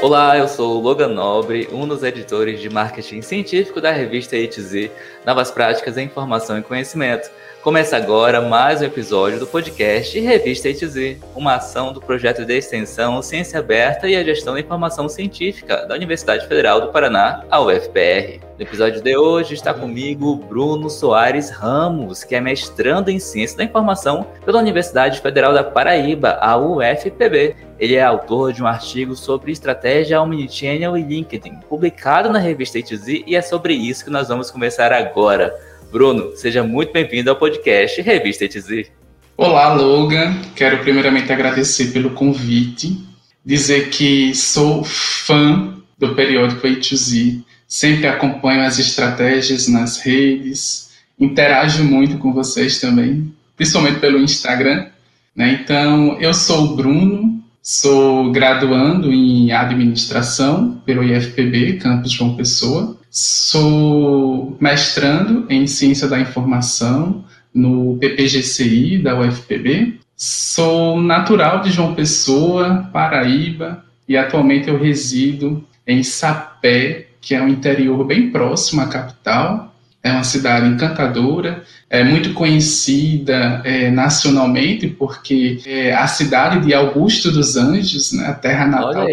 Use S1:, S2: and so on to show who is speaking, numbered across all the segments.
S1: Olá, eu sou o Logan Nobre, um dos editores de marketing científico da revista ETZ, Novas Práticas em Informação e Conhecimento. Começa agora mais um episódio do podcast Revista ETZ, uma ação do projeto de extensão Ciência Aberta e a Gestão da Informação Científica da Universidade Federal do Paraná, a UFPR. No episódio de hoje está comigo Bruno Soares Ramos, que é mestrando em Ciência da Informação pela Universidade Federal da Paraíba, a UFPB. Ele é autor de um artigo sobre estratégia omnichannel e LinkedIn, publicado na revista ETZ, e é sobre isso que nós vamos começar agora. Bruno, seja muito bem-vindo ao podcast Revista ETZ.
S2: Olá, Logan. Quero primeiramente agradecer pelo convite, dizer que sou fã do periódico A2Z, sempre acompanho as estratégias nas redes, interajo muito com vocês também, principalmente pelo Instagram. Né? Então, eu sou o Bruno, sou graduando em administração pelo IFPB, campus João Pessoa. Sou mestrando em Ciência da Informação no PPGCI da UFPB. Sou natural de João Pessoa, Paraíba, e atualmente eu resido em Sapé, que é um interior bem próximo à capital. É uma cidade encantadora, é muito conhecida é, nacionalmente porque é a cidade de Augusto dos Anjos, né, a terra natal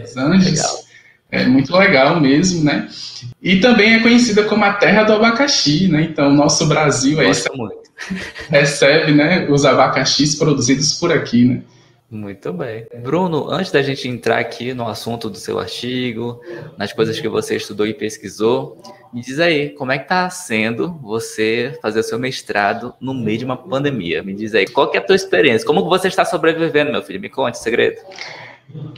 S2: dos Anjos. Legal. É muito legal mesmo, né? E também é conhecida como a terra do abacaxi, né? Então, nosso Brasil é esse, recebe né, os abacaxis produzidos por aqui, né?
S1: Muito bem. Bruno, antes da gente entrar aqui no assunto do seu artigo, nas coisas que você estudou e pesquisou, me diz aí, como é que está sendo você fazer o seu mestrado no meio de uma pandemia? Me diz aí, qual que é a tua experiência? Como você está sobrevivendo, meu filho? Me conte o segredo.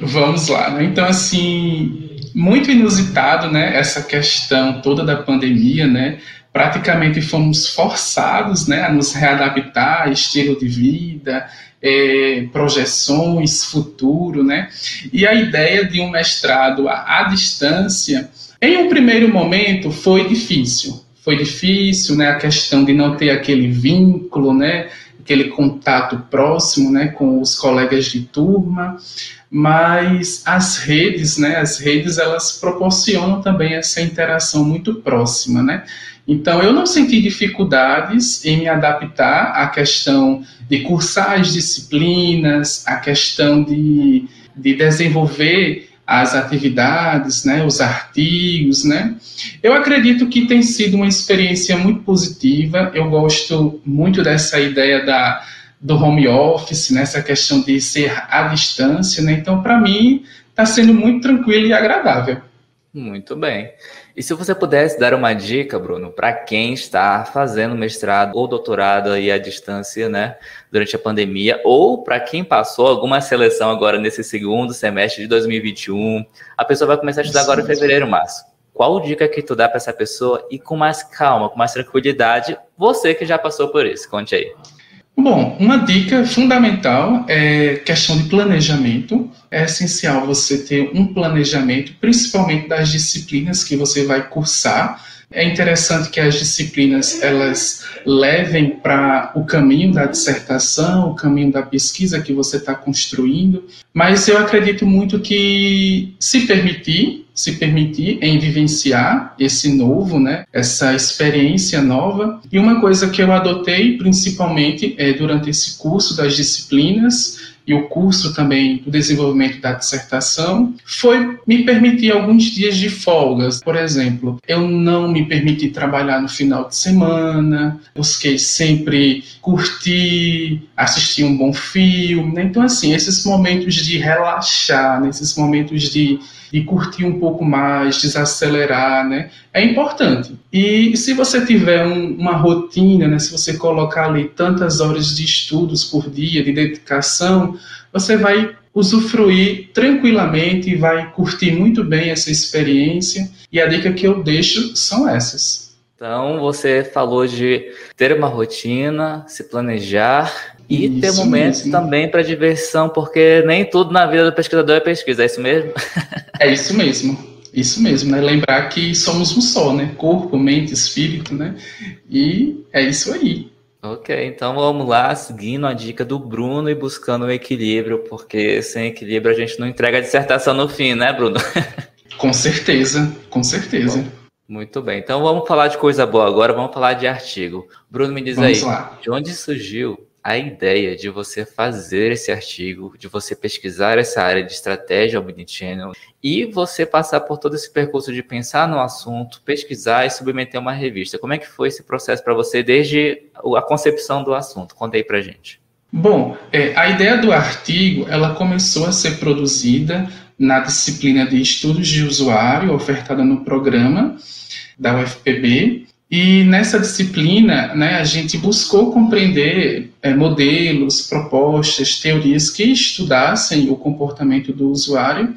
S2: Vamos lá, né? Então, assim, muito inusitado, né? Essa questão toda da pandemia, né? Praticamente fomos forçados, né, a nos readaptar, estilo de vida, é, projeções, futuro, né? E a ideia de um mestrado à, à distância, em um primeiro momento, foi difícil. Foi difícil, né? A questão de não ter aquele vínculo, né? Aquele contato próximo, né? Com os colegas de turma mas as redes, né, as redes elas proporcionam também essa interação muito próxima, né? Então eu não senti dificuldades em me adaptar à questão de cursar as disciplinas, à questão de, de desenvolver as atividades, né, os artigos, né? Eu acredito que tem sido uma experiência muito positiva. Eu gosto muito dessa ideia da do home office, nessa né, questão de ser à distância, né? Então, para mim, está sendo muito tranquilo e agradável.
S1: Muito bem. E se você pudesse dar uma dica, Bruno, para quem está fazendo mestrado ou doutorado aí à distância, né, durante a pandemia, ou para quem passou alguma seleção agora nesse segundo semestre de 2021, a pessoa vai começar a estudar agora em fevereiro, março. Qual dica que tu dá para essa pessoa e com mais calma, com mais tranquilidade, você que já passou por isso? Conte aí.
S2: Bom, uma dica fundamental é questão de planejamento. É essencial você ter um planejamento, principalmente das disciplinas que você vai cursar. É interessante que as disciplinas elas levem para o caminho da dissertação, o caminho da pesquisa que você está construindo, mas eu acredito muito que se permitir, se permitir em vivenciar esse novo, né, essa experiência nova. E uma coisa que eu adotei principalmente é, durante esse curso das disciplinas e o curso também do desenvolvimento da dissertação foi me permitir alguns dias de folgas. Por exemplo, eu não me permiti trabalhar no final de semana, busquei sempre curtir, assistir um bom filme. Né? Então, assim, esses momentos de relaxar, nesses momentos de de curtir um pouco mais, desacelerar, né? É importante. E se você tiver um, uma rotina, né? Se você colocar ali tantas horas de estudos por dia, de dedicação, você vai usufruir tranquilamente e vai curtir muito bem essa experiência. E a dica que eu deixo são essas.
S1: Então, você falou de ter uma rotina, se planejar e isso ter momentos mesmo. também para diversão, porque nem tudo na vida do pesquisador é pesquisa, é isso mesmo?
S2: é isso mesmo. Isso mesmo, né? Lembrar que somos um só, né? Corpo, mente, espírito, né? E é isso aí.
S1: Ok, então vamos lá, seguindo a dica do Bruno e buscando o equilíbrio, porque sem equilíbrio a gente não entrega a dissertação no fim, né, Bruno?
S2: Com certeza, com certeza. Bom,
S1: muito bem, então vamos falar de coisa boa agora, vamos falar de artigo. Bruno, me diz vamos aí, lá. de onde surgiu a ideia de você fazer esse artigo, de você pesquisar essa área de estratégia omnichannel e você passar por todo esse percurso de pensar no assunto, pesquisar e submeter uma revista. Como é que foi esse processo para você desde a concepção do assunto? Conta aí para gente.
S2: Bom, é, a ideia do artigo ela começou a ser produzida na disciplina de estudos de usuário ofertada no programa da UFPB e nessa disciplina, né, a gente buscou compreender é, modelos, propostas, teorias que estudassem o comportamento do usuário.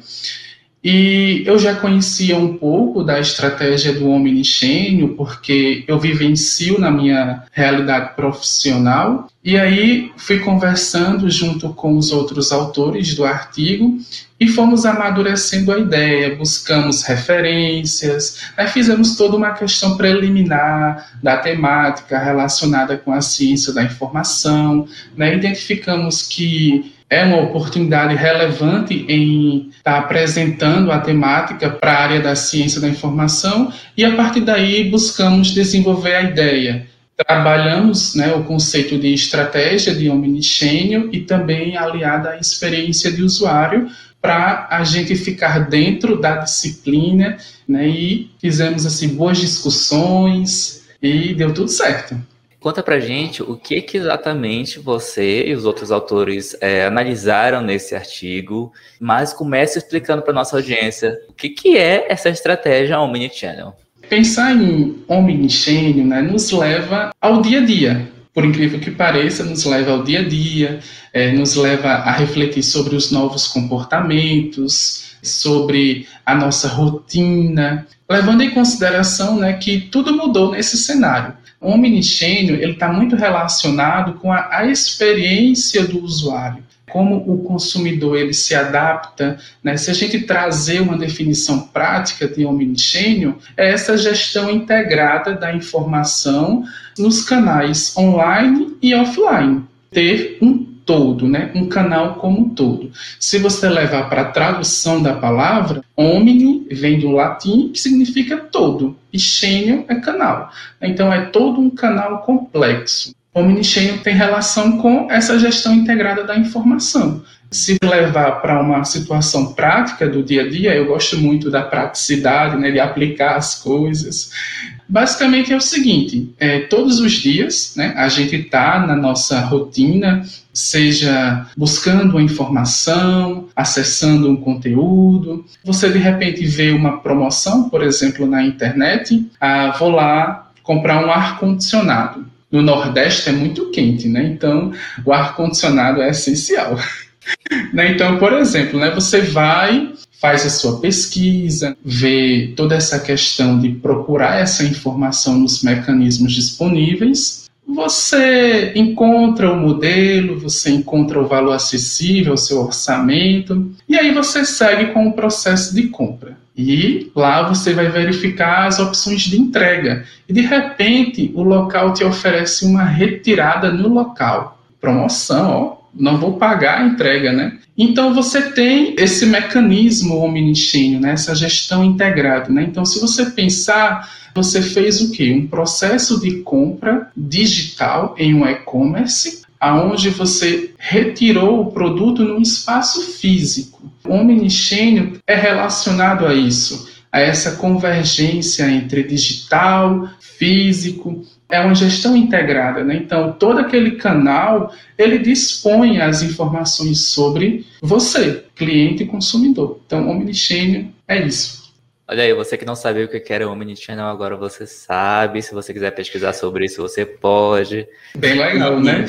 S2: E eu já conhecia um pouco da estratégia do omnichênio, porque eu vivencio na minha realidade profissional. E aí fui conversando junto com os outros autores do artigo e fomos amadurecendo a ideia, buscamos referências, fizemos toda uma questão preliminar da temática relacionada com a ciência da informação, né? identificamos que é uma oportunidade relevante em estar apresentando a temática para a área da ciência da informação e a partir daí buscamos desenvolver a ideia trabalhamos né, o conceito de estratégia de omnichannel e também aliada à experiência de usuário para a gente ficar dentro da disciplina, né? E fizemos assim boas discussões e deu tudo certo.
S1: Conta pra gente o que, que exatamente você e os outros autores é, analisaram nesse artigo, mas comece explicando para nossa audiência o que, que é essa estratégia Omnichannel.
S2: Pensar em Omnichannel né, nos leva ao dia a dia, por incrível que pareça, nos leva ao dia a dia, é, nos leva a refletir sobre os novos comportamentos, sobre a nossa rotina, levando em consideração né, que tudo mudou nesse cenário. O omnichannel está muito relacionado com a, a experiência do usuário como o consumidor ele se adapta, né? se a gente trazer uma definição prática de omnichannel, é essa gestão integrada da informação nos canais online e offline. Ter um todo, né? um canal como um todo. Se você levar para a tradução da palavra, omni vem do latim, que significa todo, e channel é canal. Então é todo um canal complexo. Omnichannel tem relação com essa gestão integrada da informação. Se levar para uma situação prática do dia a dia, eu gosto muito da praticidade, né, de aplicar as coisas. Basicamente é o seguinte: é, todos os dias, né, a gente está na nossa rotina, seja buscando uma informação, acessando um conteúdo. Você de repente vê uma promoção, por exemplo, na internet, ah, vou lá comprar um ar condicionado no Nordeste é muito quente, né? Então, o ar-condicionado é essencial. né? Então, por exemplo, né, você vai, faz a sua pesquisa, vê toda essa questão de procurar essa informação nos mecanismos disponíveis, você encontra o modelo, você encontra o valor acessível, o seu orçamento, e aí você segue com o processo de compra. E lá você vai verificar as opções de entrega. E de repente o local te oferece uma retirada no local. Promoção, ó, não vou pagar a entrega, né? Então você tem esse mecanismo omnichannel, né? essa gestão integrada. Né? Então, se você pensar, você fez o quê? Um processo de compra digital em um e-commerce, aonde você retirou o produto num espaço físico. O omnichannel é relacionado a isso, a essa convergência entre digital, físico, é uma gestão integrada, né? Então, todo aquele canal, ele dispõe as informações sobre você, cliente e consumidor. Então, omnichannel é isso.
S1: Olha aí, você que não sabia o que era Omnichannel, agora você sabe. Se você quiser pesquisar sobre isso, você pode.
S2: Bem legal, né?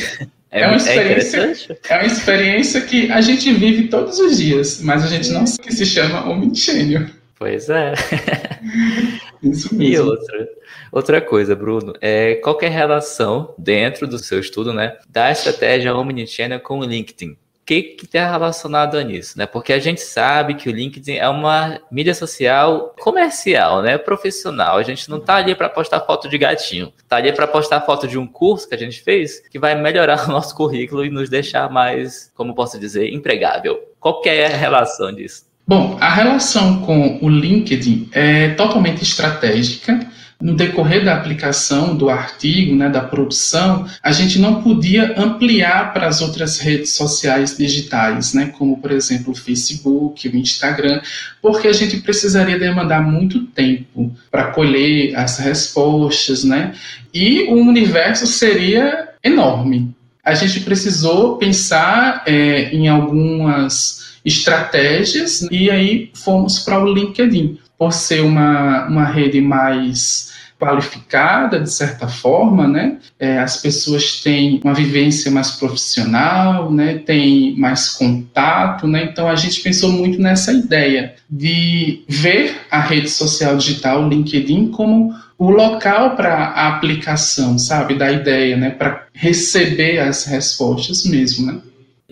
S2: É, é, uma é experiência, é, é, uma experiência que a gente vive todos os dias, mas a gente não sabe que se chama Omnichannel.
S1: Pois é. Isso mesmo. E outra, outra coisa, Bruno, é qual é a relação dentro do seu estudo, né, da estratégia Omnichannel com o LinkedIn? que está relacionado a nisso, né? Porque a gente sabe que o LinkedIn é uma mídia social comercial, né? Profissional. A gente não está ali para postar foto de gatinho, está ali para postar foto de um curso que a gente fez que vai melhorar o nosso currículo e nos deixar mais, como posso dizer, empregável. Qual que é a relação disso?
S2: Bom, a relação com o LinkedIn é totalmente estratégica no decorrer da aplicação do artigo, né, da produção, a gente não podia ampliar para as outras redes sociais digitais, né, como por exemplo o Facebook, o Instagram, porque a gente precisaria demandar muito tempo para colher as respostas, né, e o universo seria enorme. A gente precisou pensar é, em algumas estratégias e aí fomos para o LinkedIn por ser uma, uma rede mais qualificada, de certa forma, né? É, as pessoas têm uma vivência mais profissional, né? Tem mais contato, né? Então a gente pensou muito nessa ideia de ver a rede social digital, o LinkedIn, como o local para a aplicação, sabe, da ideia, né? Para receber as respostas mesmo, né?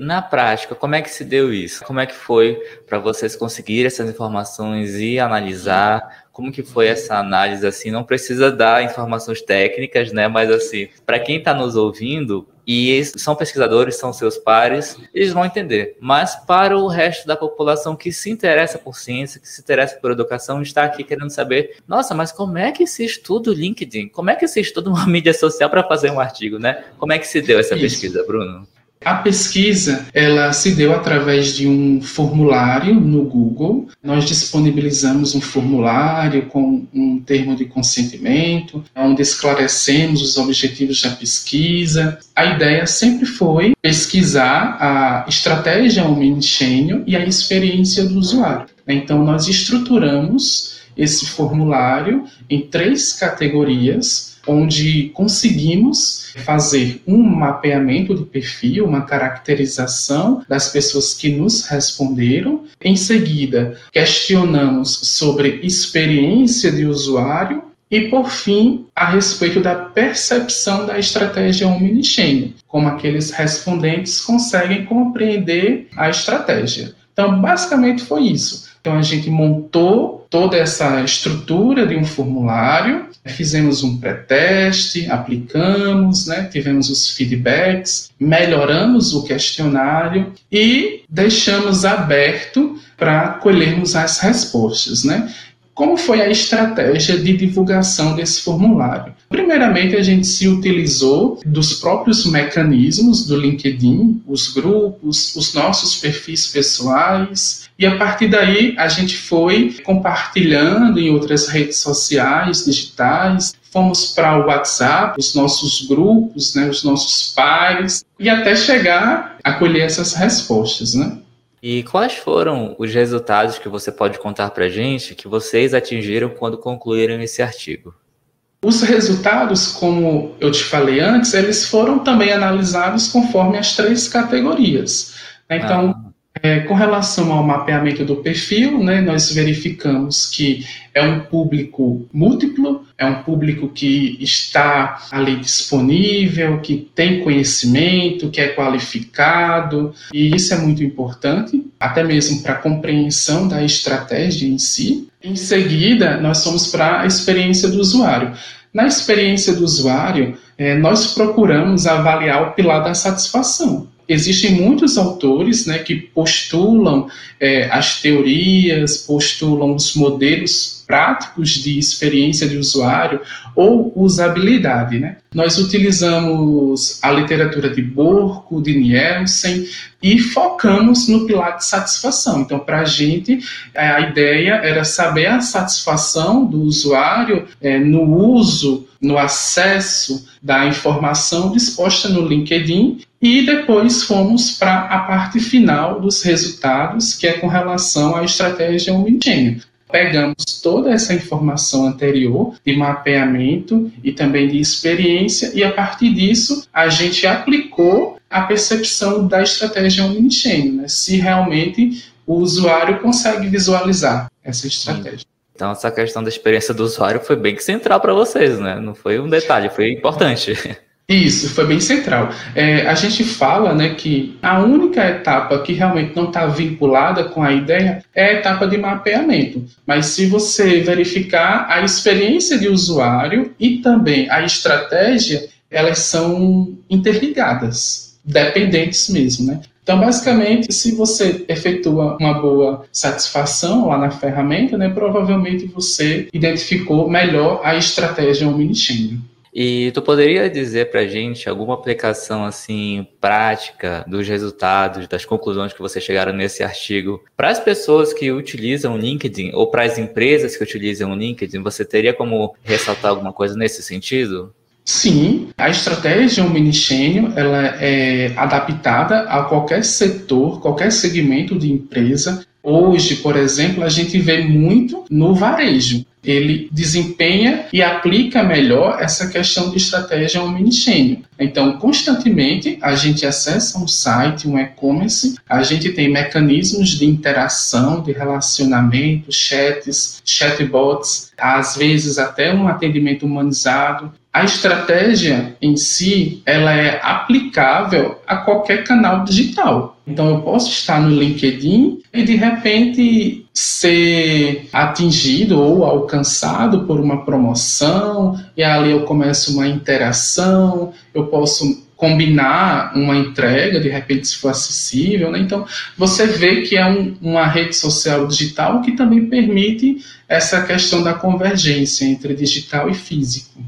S1: Na prática, como é que se deu isso? Como é que foi para vocês conseguirem essas informações e analisar? Como que foi essa análise assim? Não precisa dar informações técnicas, né? Mas assim, para quem está nos ouvindo e são pesquisadores, são seus pares, eles vão entender. Mas para o resto da população que se interessa por ciência, que se interessa por educação, está aqui querendo saber, nossa, mas como é que se estuda o LinkedIn? Como é que se estuda uma mídia social para fazer um artigo, né? Como é que se deu essa Isso. pesquisa, Bruno?
S2: A pesquisa ela se deu através de um formulário no Google. Nós disponibilizamos um formulário com um termo de consentimento, onde esclarecemos os objetivos da pesquisa. A ideia sempre foi pesquisar a estratégia omnichannel e a experiência do usuário. Então, nós estruturamos esse formulário em três categorias onde conseguimos fazer um mapeamento do perfil, uma caracterização das pessoas que nos responderam. Em seguida, questionamos sobre experiência de usuário e, por fim, a respeito da percepção da estratégia omnichannel, como aqueles respondentes conseguem compreender a estratégia. Então, basicamente foi isso. Então, a gente montou toda essa estrutura de um formulário Fizemos um pré-teste, aplicamos, né, tivemos os feedbacks, melhoramos o questionário e deixamos aberto para colhermos as respostas. Né? Como foi a estratégia de divulgação desse formulário? Primeiramente, a gente se utilizou dos próprios mecanismos do LinkedIn, os grupos, os nossos perfis pessoais, e a partir daí a gente foi compartilhando em outras redes sociais, digitais, fomos para o WhatsApp, os nossos grupos, né, os nossos pares, e até chegar a colher essas respostas, né?
S1: E quais foram os resultados que você pode contar para a gente que vocês atingiram quando concluíram esse artigo?
S2: Os resultados, como eu te falei antes, eles foram também analisados conforme as três categorias. Então, ah. É, com relação ao mapeamento do perfil, né, nós verificamos que é um público múltiplo, é um público que está ali disponível, que tem conhecimento, que é qualificado, e isso é muito importante, até mesmo para a compreensão da estratégia em si. Em seguida, nós fomos para a experiência do usuário. Na experiência do usuário, é, nós procuramos avaliar o pilar da satisfação existem muitos autores né, que postulam é, as teorias, postulam os modelos práticos de experiência de usuário ou usabilidade. Né? Nós utilizamos a literatura de Borco, de Nielsen e focamos no pilar de satisfação. Então, para a gente, a ideia era saber a satisfação do usuário é, no uso, no acesso da informação disposta no LinkedIn e depois fomos para a parte final dos resultados, que é com relação à estratégia omnichannel. Pegamos toda essa informação anterior de mapeamento e também de experiência e a partir disso a gente aplicou a percepção da estratégia omnichannel, né? se realmente o usuário consegue visualizar essa estratégia.
S1: Então essa questão da experiência do usuário foi bem central para vocês, né? Não foi um detalhe, foi importante.
S2: Isso, foi bem central. É, a gente fala né, que a única etapa que realmente não está vinculada com a ideia é a etapa de mapeamento. Mas se você verificar a experiência de usuário e também a estratégia, elas são interligadas, dependentes mesmo. Né? Então, basicamente, se você efetua uma boa satisfação lá na ferramenta, né, provavelmente você identificou melhor a estratégia omnichannel.
S1: E tu poderia dizer para a gente alguma aplicação assim prática dos resultados, das conclusões que vocês chegaram nesse artigo para as pessoas que utilizam o LinkedIn ou para as empresas que utilizam o LinkedIn? Você teria como ressaltar alguma coisa nesse sentido?
S2: Sim, a estratégia omnichannel ela é adaptada a qualquer setor, qualquer segmento de empresa. Hoje, por exemplo, a gente vê muito no varejo ele desempenha e aplica melhor essa questão de estratégia omnichannel. Então, constantemente, a gente acessa um site, um e-commerce, a gente tem mecanismos de interação, de relacionamento, chats, chatbots, às vezes até um atendimento humanizado. A estratégia em si, ela é aplicável a qualquer canal digital. Então, eu posso estar no LinkedIn e, de repente, ser atingido ou alcançado por uma promoção, e ali eu começo uma interação, eu posso combinar uma entrega, de repente, se for acessível. Né? Então, você vê que é um, uma rede social digital que também permite essa questão da convergência entre digital e físico.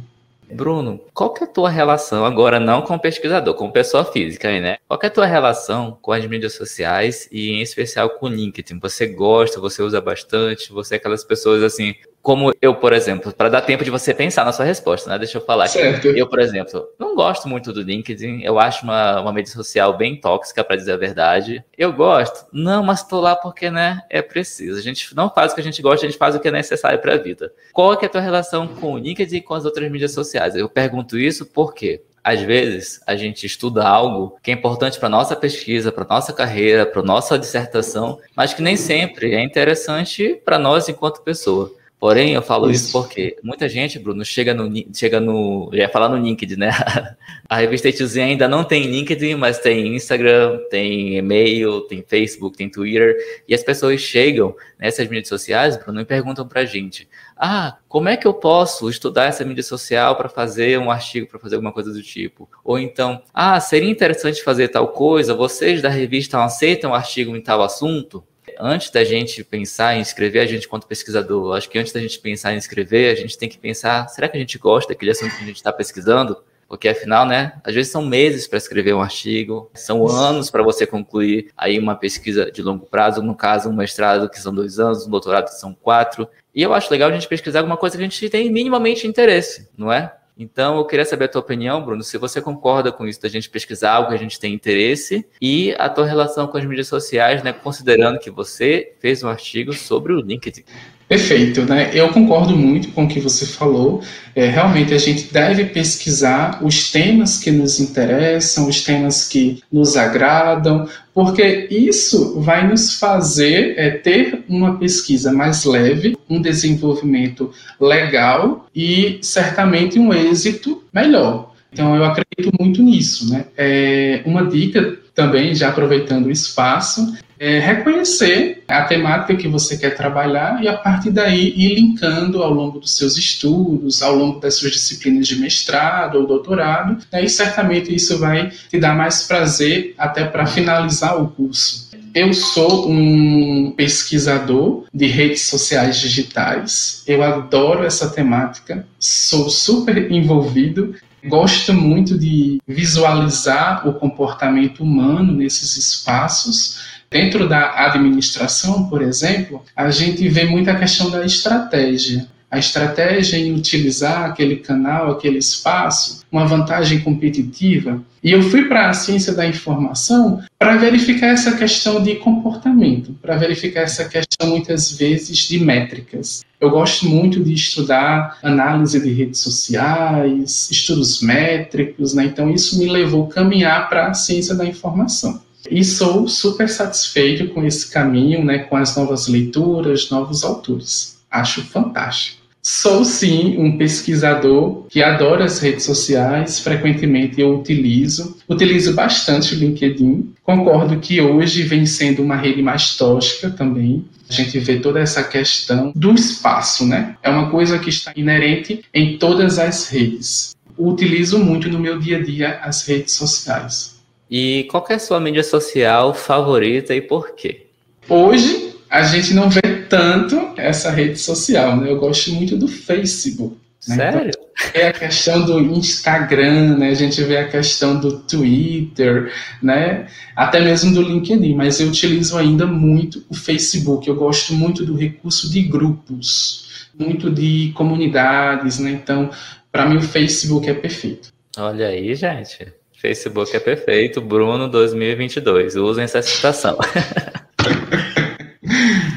S1: Bruno, qual que é a tua relação, agora não com pesquisador, com pessoa física, né? Qual que é a tua relação com as mídias sociais e em especial com o LinkedIn? Você gosta, você usa bastante, você é aquelas pessoas assim, como eu, por exemplo, para dar tempo de você pensar na sua resposta, né? Deixa eu falar aqui. Certo. Eu, por exemplo, não gosto muito do LinkedIn. Eu acho uma, uma mídia social bem tóxica, para dizer a verdade. Eu gosto? Não, mas estou lá porque, né, é preciso. A gente não faz o que a gente gosta, a gente faz o que é necessário para a vida. Qual é, é a tua relação com o LinkedIn e com as outras mídias sociais? Eu pergunto isso porque às vezes a gente estuda algo que é importante para nossa pesquisa, para nossa carreira, para nossa dissertação, mas que nem sempre é interessante para nós enquanto pessoa. Porém, eu falo isso. isso. porque muita gente, Bruno, chega no, chega no, já ia falar no LinkedIn, né? A revista ETZ ainda não tem LinkedIn, mas tem Instagram, tem e-mail, tem Facebook, tem Twitter, e as pessoas chegam nessas mídias sociais, Bruno, e perguntam pra gente: "Ah, como é que eu posso estudar essa mídia social para fazer um artigo, para fazer alguma coisa do tipo?" Ou então: "Ah, seria interessante fazer tal coisa, vocês da revista aceitam um artigo em tal assunto?" Antes da gente pensar em escrever, a gente, quanto pesquisador, acho que antes da gente pensar em escrever, a gente tem que pensar: será que a gente gosta daquele assunto que a gente está pesquisando? Porque afinal, né, às vezes são meses para escrever um artigo, são anos para você concluir aí uma pesquisa de longo prazo, no caso, um mestrado que são dois anos, um doutorado que são quatro. E eu acho legal a gente pesquisar alguma coisa que a gente tem minimamente interesse, não é? Então, eu queria saber a tua opinião, Bruno, se você concorda com isso, da gente pesquisar algo que a gente tem interesse e a tua relação com as mídias sociais, né, considerando que você fez um artigo sobre o LinkedIn.
S2: Perfeito, né? Eu concordo muito com o que você falou. É, realmente a gente deve pesquisar os temas que nos interessam, os temas que nos agradam, porque isso vai nos fazer é, ter uma pesquisa mais leve, um desenvolvimento legal e certamente um êxito melhor. Então eu acredito muito nisso, né? É, uma dica também, já aproveitando o espaço, é reconhecer a temática que você quer trabalhar e a partir daí ir linkando ao longo dos seus estudos, ao longo das suas disciplinas de mestrado ou doutorado, né, e certamente isso vai te dar mais prazer até para finalizar o curso. Eu sou um pesquisador de redes sociais digitais. Eu adoro essa temática, sou super envolvido gosto muito de visualizar o comportamento humano nesses espaços Dentro da administração, por exemplo, a gente vê muito a questão da estratégia. A estratégia em utilizar aquele canal, aquele espaço, uma vantagem competitiva. E eu fui para a ciência da informação para verificar essa questão de comportamento, para verificar essa questão, muitas vezes, de métricas. Eu gosto muito de estudar análise de redes sociais, estudos métricos, né? então isso me levou a caminhar para a ciência da informação. E sou super satisfeito com esse caminho, né, com as novas leituras, novos autores. Acho fantástico. Sou sim um pesquisador que adora as redes sociais, frequentemente eu utilizo, utilizo bastante o LinkedIn. Concordo que hoje vem sendo uma rede mais tóxica também. A gente vê toda essa questão do espaço, né? É uma coisa que está inerente em todas as redes. Utilizo muito no meu dia a dia as redes sociais.
S1: E qual é a sua mídia social favorita e por quê?
S2: Hoje a gente não vê tanto essa rede social, né? Eu gosto muito do Facebook.
S1: Né? Sério? Então,
S2: é a questão do Instagram, né? A gente vê a questão do Twitter, né? Até mesmo do LinkedIn, mas eu utilizo ainda muito o Facebook. Eu gosto muito do recurso de grupos, muito de comunidades, né? Então, para mim o Facebook é perfeito.
S1: Olha aí, gente. Facebook é perfeito. Bruno 2022. Usem essa citação.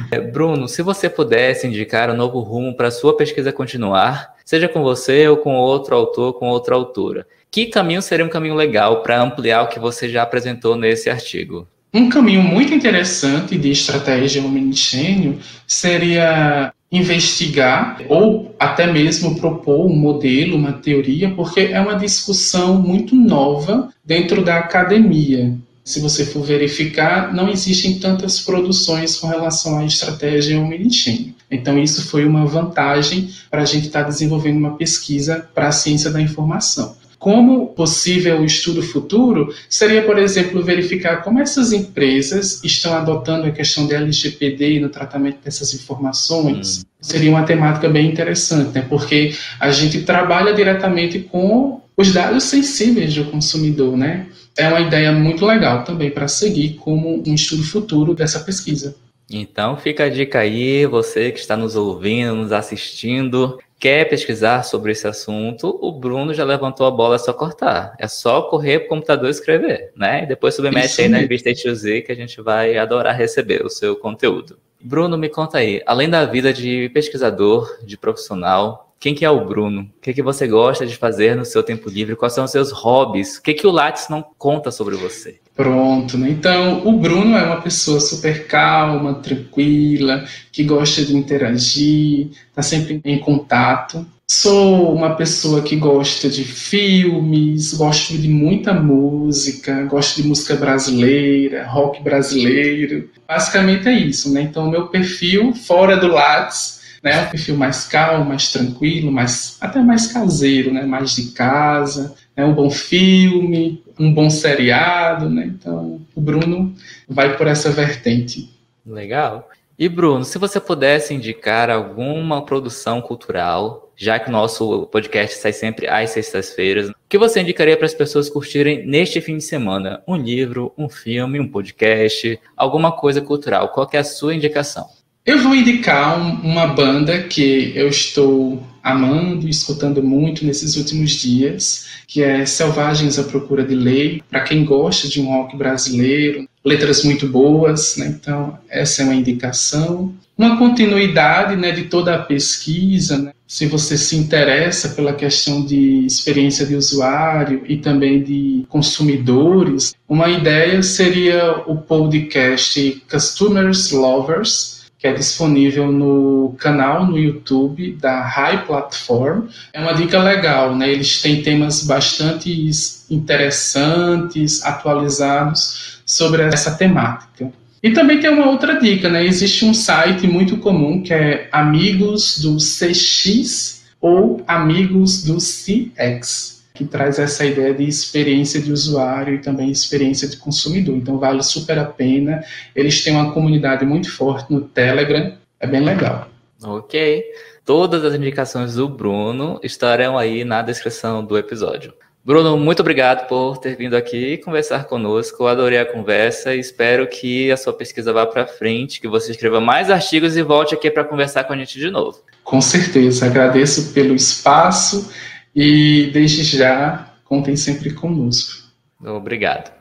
S1: É, Bruno, se você pudesse indicar um novo rumo para sua pesquisa continuar, seja com você ou com outro autor, com outra autora, que caminho seria um caminho legal para ampliar o que você já apresentou nesse artigo?
S2: Um caminho muito interessante de estratégia omniscênio seria investigar ou até mesmo propor um modelo, uma teoria, porque é uma discussão muito nova dentro da academia se você for verificar, não existem tantas produções com relação à estratégia omnichannel. Então, isso foi uma vantagem para a gente estar tá desenvolvendo uma pesquisa para a ciência da informação. Como possível estudo futuro seria, por exemplo, verificar como essas empresas estão adotando a questão da LGPD no tratamento dessas informações. Hum. Seria uma temática bem interessante, né? porque a gente trabalha diretamente com os dados sensíveis do consumidor, né? é uma ideia muito legal também para seguir como um estudo futuro dessa pesquisa.
S1: Então fica a dica aí, você que está nos ouvindo, nos assistindo, quer pesquisar sobre esse assunto, o Bruno já levantou a bola, é só cortar. É só correr para o computador e escrever, né? E depois submete Isso aí na revista HZ que a gente vai adorar receber o seu conteúdo. Bruno, me conta aí, além da vida de pesquisador, de profissional, quem que é o Bruno? O que, que você gosta de fazer no seu tempo livre? Quais são os seus hobbies? O que, que o Lattes não conta sobre você?
S2: Pronto, né? Então, o Bruno é uma pessoa super calma, tranquila, que gosta de interagir, está sempre em contato. Sou uma pessoa que gosta de filmes, gosto de muita música, gosto de música brasileira, rock brasileiro. Basicamente é isso, né? Então, o meu perfil fora do Lattes né? Um perfil mais calmo, mais tranquilo, mais até mais caseiro, né? Mais de casa, né? Um bom filme, um bom seriado, né? Então, o Bruno vai por essa vertente.
S1: Legal. E Bruno, se você pudesse indicar alguma produção cultural, já que o nosso podcast sai sempre às sextas-feiras, o que você indicaria para as pessoas curtirem neste fim de semana? Um livro, um filme, um podcast, alguma coisa cultural? Qual é a sua indicação?
S2: Eu vou indicar um, uma banda que eu estou amando e escutando muito nesses últimos dias, que é Selvagens à Procura de Lei. Para quem gosta de um rock brasileiro, letras muito boas, né? então essa é uma indicação. Uma continuidade né, de toda a pesquisa, né? se você se interessa pela questão de experiência de usuário e também de consumidores, uma ideia seria o podcast Customers Lovers, que é disponível no canal no YouTube da High Platform. É uma dica legal, né? Eles têm temas bastante interessantes, atualizados sobre essa temática. E também tem uma outra dica, né? Existe um site muito comum que é Amigos do CX ou Amigos do CX que traz essa ideia de experiência de usuário e também experiência de consumidor. Então vale super a pena. Eles têm uma comunidade muito forte no Telegram, é bem legal.
S1: Ok. Todas as indicações do Bruno estarão aí na descrição do episódio. Bruno, muito obrigado por ter vindo aqui conversar conosco. Eu adorei a conversa e espero que a sua pesquisa vá para frente, que você escreva mais artigos e volte aqui para conversar com a gente de novo.
S2: Com certeza. Agradeço pelo espaço e desde já, contem sempre conosco.
S1: Obrigado.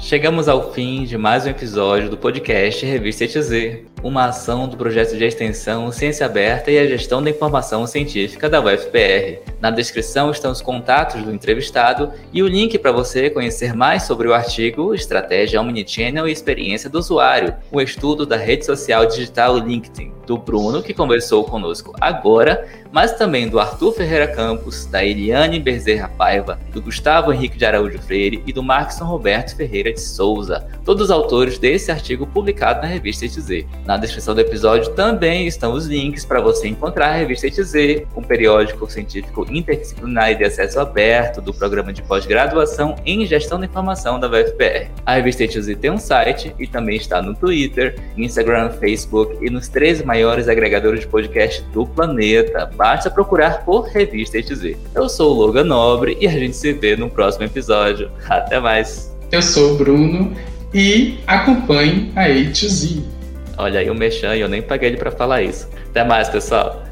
S1: Chegamos ao fim de mais um episódio do podcast Revista ETZ. Uma ação do projeto de extensão Ciência Aberta e a Gestão da Informação Científica da UFPR. Na descrição estão os contatos do entrevistado e o link para você conhecer mais sobre o artigo Estratégia Omnichannel e Experiência do Usuário, o estudo da rede social digital LinkedIn, do Bruno, que conversou conosco agora, mas também do Arthur Ferreira Campos, da Eliane Bezerra Paiva, do Gustavo Henrique de Araújo Freire e do Markson Roberto Ferreira de Souza, todos autores desse artigo publicado na revista ETZ. Na descrição do episódio também estão os links para você encontrar a revista ETZ, um periódico científico interdisciplinar e de acesso aberto do programa de pós-graduação em gestão da informação da UFPR. A revista ETZ tem um site e também está no Twitter, Instagram, Facebook e nos três maiores agregadores de podcast do planeta basta procurar por Revista ETZ. Eu sou o Logan Nobre e a gente se vê no próximo episódio. Até mais!
S2: Eu sou o Bruno e acompanhe a ETZ.
S1: Olha aí o Mechan e eu nem paguei ele para falar isso. Até mais, pessoal!